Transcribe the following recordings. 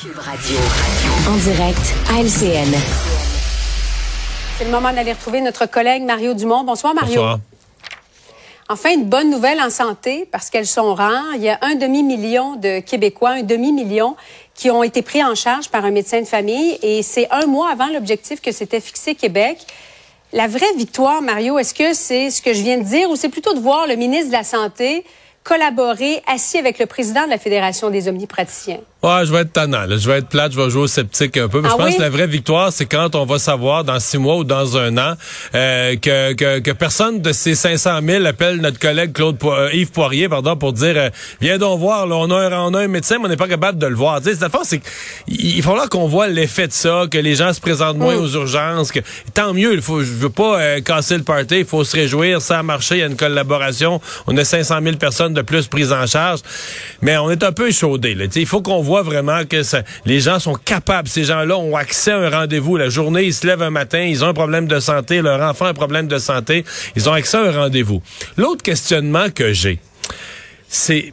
Cube Radio. En direct à LCN. C'est le moment d'aller retrouver notre collègue Mario Dumont. Bonsoir, Mario. Bonsoir. Enfin, une bonne nouvelle en santé, parce qu'elles sont rares. Il y a un demi-million de Québécois, un demi-million, qui ont été pris en charge par un médecin de famille. Et c'est un mois avant l'objectif que s'était fixé Québec. La vraie victoire, Mario, est-ce que c'est ce que je viens de dire ou c'est plutôt de voir le ministre de la Santé collaborer assis avec le président de la Fédération des omnipraticiens? Ouais, je vais être tannant. Là. Je vais être plate, je vais jouer au sceptique un peu. Mais Ah je pense oui? que la vraie victoire, c'est quand on va savoir dans six mois ou dans un an euh, que, que, que personne de ces 500 000 appelle notre collègue Claude Po- euh, Yves Poirier pardon, pour dire euh, viens donc voir, là, on, a un, on a un médecin, mais on n'est pas capable de le voir. Tu sais, cette fois, c'est il faut là qu'on voit l'effet de ça, que les gens se présentent moins Mm. aux urgences. Que, tant mieux, il faut, je veux pas euh, casser le party, il faut se réjouir, ça a marché, il y a une collaboration. On a 500 000 personnes de plus prises en charge, mais on est un peu échaudé. Là. Tu sais, Il faut qu'on voit vraiment que les gens sont capables. Ces gens-là ont accès à un rendez-vous. La journée, ils se lèvent un matin, ils ont un problème de santé, leur enfant a un problème de santé, ils ont accès à un rendez-vous. L'autre questionnement que j'ai, c'est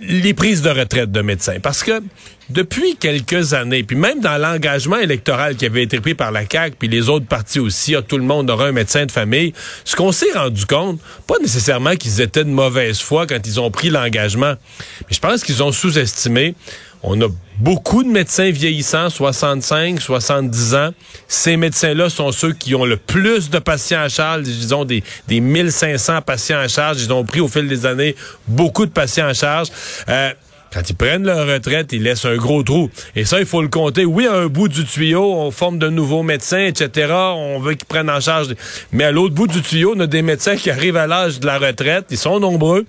les prises de retraite de médecins. Parce que depuis quelques années, puis même dans l'engagement électoral qui avait été pris par la CAQ, puis les autres partis aussi, ah, tout le monde aura un médecin de famille, ce qu'on s'est rendu compte, pas nécessairement qu'ils étaient de mauvaise foi quand ils ont pris l'engagement, mais je pense qu'ils ont sous-estimé. On a beaucoup de médecins vieillissants, 65, 70 ans. Ces médecins-là sont ceux qui ont le plus de patients à charge, disons des, des 1500 patients à charge. Ils ont pris au fil des années beaucoup de patients à charge. Euh, quand ils prennent leur retraite, ils laissent un gros trou. Et ça, il faut le compter. Oui, à un bout du tuyau, on forme de nouveaux médecins, etc. On veut qu'ils prennent en charge. Mais à l'autre bout du tuyau, on a des médecins qui arrivent à l'âge de la retraite. Ils sont nombreux.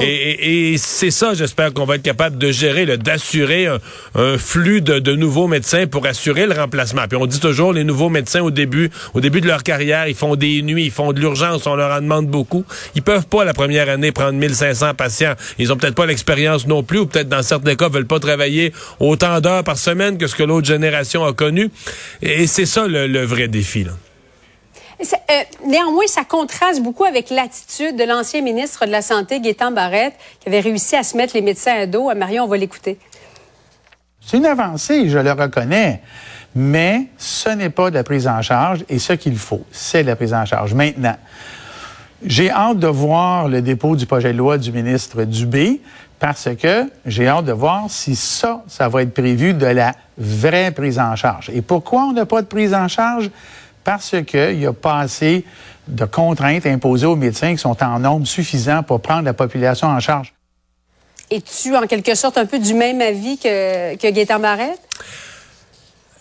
Et, et- et c'est ça, j'espère qu'on va être capable de gérer, d'assurer un, un flux de, de nouveaux médecins pour assurer le remplacement. Puis on dit toujours, les nouveaux médecins au début, au début de leur carrière, ils font des nuits, ils font de l'urgence, on leur en demande beaucoup. Ils peuvent pas la première année prendre 1500 patients. Ils ont peut-être pas l'expérience non plus, ou peut-être dans certains cas veulent pas travailler autant d'heures par semaine que ce que l'autre génération a connu. Et c'est ça le, le vrai défi. Là. Ça- euh, néanmoins, ça contraste beaucoup avec l'attitude de l'ancien ministre de la Santé, Gaétan Barrette, qui avait réussi à se mettre les médecins à dos. Euh, Marion, on va l'écouter. C'est une avancée, je le reconnais. Mais ce n'est pas de la prise en charge et ce qu'il faut, c'est de la prise en charge. Maintenant, j'ai hâte de voir le dépôt du projet de loi du ministre Dubé parce que j'ai hâte de voir si ça, ça va être prévu de la vraie prise en charge. Et pourquoi on n'a pas de prise en charge? Parce qu'il n'y a pas assez de contraintes imposées aux médecins qui sont en nombre suffisant pour prendre la population en charge. Es-tu en quelque sorte un peu du même avis que, que Gaétan Barrette?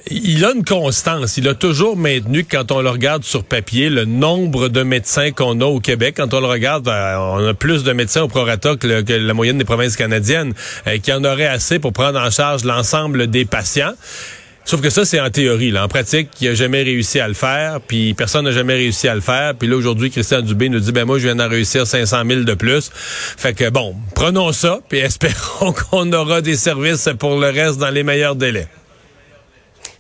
Il a une constance. Il a toujours maintenu quand on le regarde sur papier, le nombre de médecins qu'on a au Québec, quand on le regarde, euh, on a plus de médecins au prorata que, que la moyenne des provinces canadiennes, euh, qui en aurait assez pour prendre en charge l'ensemble des patients. Sauf que ça, c'est en théorie. Là. En pratique, il n'a jamais réussi à le faire, puis personne n'a jamais réussi à le faire. Puis là, aujourd'hui, Christian Dubé nous dit, ben moi, je viens d'en réussir 500 000 de plus. Fait que bon, prenons ça, puis espérons qu'on aura des services pour le reste dans les meilleurs délais.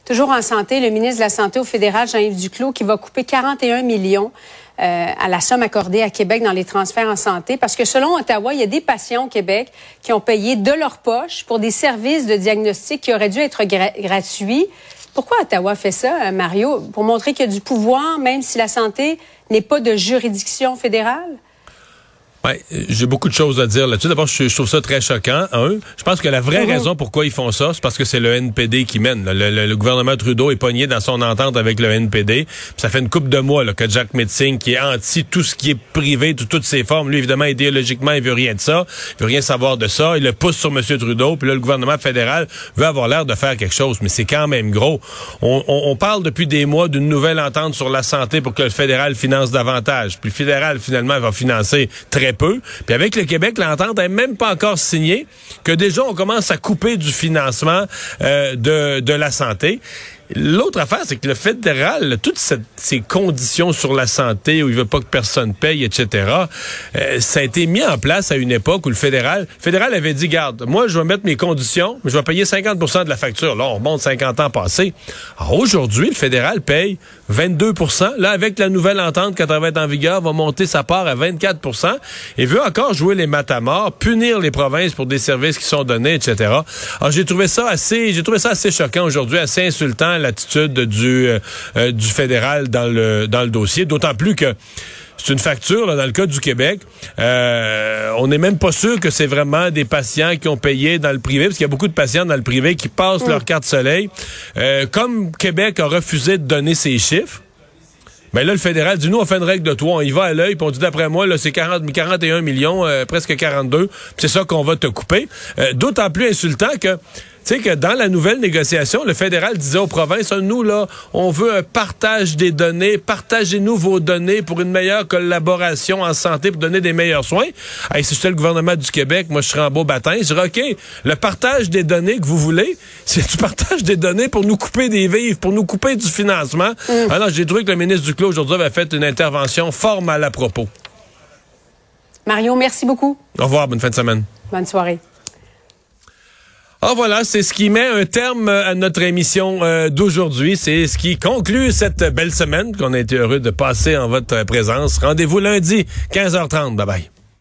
Toujours en santé, le ministre de la Santé au fédéral, Jean-Yves Duclos, qui va couper 41 millions euh, à la somme accordée à Québec dans les transferts en santé, parce que selon Ottawa, il y a des patients au Québec qui ont payé de leur poche pour des services de diagnostic qui auraient dû être gra- gratuits. Pourquoi Ottawa fait ça, euh, Mario? Pour montrer qu'il y a du pouvoir, même si la santé n'est pas de juridiction fédérale? Ouais, j'ai beaucoup de choses à dire là-dessus. D'abord, je, je trouve ça très choquant. Un, je pense que la vraie Mhm. raison pourquoi ils font ça, c'est parce que c'est le NPD qui mène. Le, le- le gouvernement Trudeau est pogné dans son entente avec le NPD. Puis ça fait une couple de mois là, que Jack Metzing, qui est anti tout ce qui est privé, de toutes ses formes, lui, évidemment, idéologiquement, il veut rien de ça. Il veut rien savoir de ça. Il le pousse sur M. Trudeau. Puis là, le gouvernement fédéral veut avoir l'air de faire quelque chose. Mais c'est quand même gros. On, on- on parle depuis des mois d'une nouvelle entente sur la santé pour que le fédéral finance davantage. Puis le fédéral, finalement, va financer très peu. Puis avec le Québec, l'entente n'est même pas encore signée, que déjà, on commence à couper du financement euh, de, de la santé. L'autre affaire, c'est que le fédéral, toutes ces conditions sur la santé où il veut pas que personne paye, etc., euh, ça a été mis en place à une époque où le fédéral, fédéral avait dit, garde, moi, je vais mettre mes conditions, mais je vais payer 50% de la facture. Là, on remonte 50 ans passés. Aujourd'hui, le fédéral paye 22% Là, avec la nouvelle entente, quand elle va en vigueur, va monter sa part à 24% et veut encore jouer les matamors, punir les provinces pour des services qui sont donnés, etc. Alors, j'ai trouvé ça assez, j'ai trouvé ça assez choquant aujourd'hui, assez insultant l'attitude du euh, euh, du fédéral dans le dans le dossier, d'autant plus que c'est une facture, dans le cas du Québec. Euh, on n'est même pas sûr que c'est vraiment des patients qui ont payé dans le privé, parce qu'il y a beaucoup de patients dans le privé qui passent leur carte soleil. comme Québec a refusé de donner ses chiffres, mais ben là, le fédéral dit, nous, on fait une règle de toi, on y va à l'œil, puis on dit, d'après moi, là, c'est 40, 41 millions, presque 42, c'est ça qu'on va te couper. D'autant plus insultant que sais que dans la nouvelle négociation, le fédéral disait aux provinces, nous, là, on veut un partage des données, partagez-nous vos données pour une meilleure collaboration en santé, pour donner des meilleurs soins. Hey, si j'étais le gouvernement du Québec, moi, je serais en beau baptême. Je dirais, OK, le partage des données que vous voulez, c'est du partage des données pour nous couper des vivres, pour nous couper du financement. Mm. Alors, j'ai trouvé que le ministre du Clos, aujourd'hui, avait fait une intervention formelle à propos. Mario, merci beaucoup. Au revoir, bonne fin de semaine. Bonne soirée. Ah voilà, c'est ce qui met un terme à notre émission euh, d'aujourd'hui. C'est ce qui conclut cette belle semaine qu'on a été heureux de passer en votre présence. Rendez-vous lundi, 15h30. Bye bye.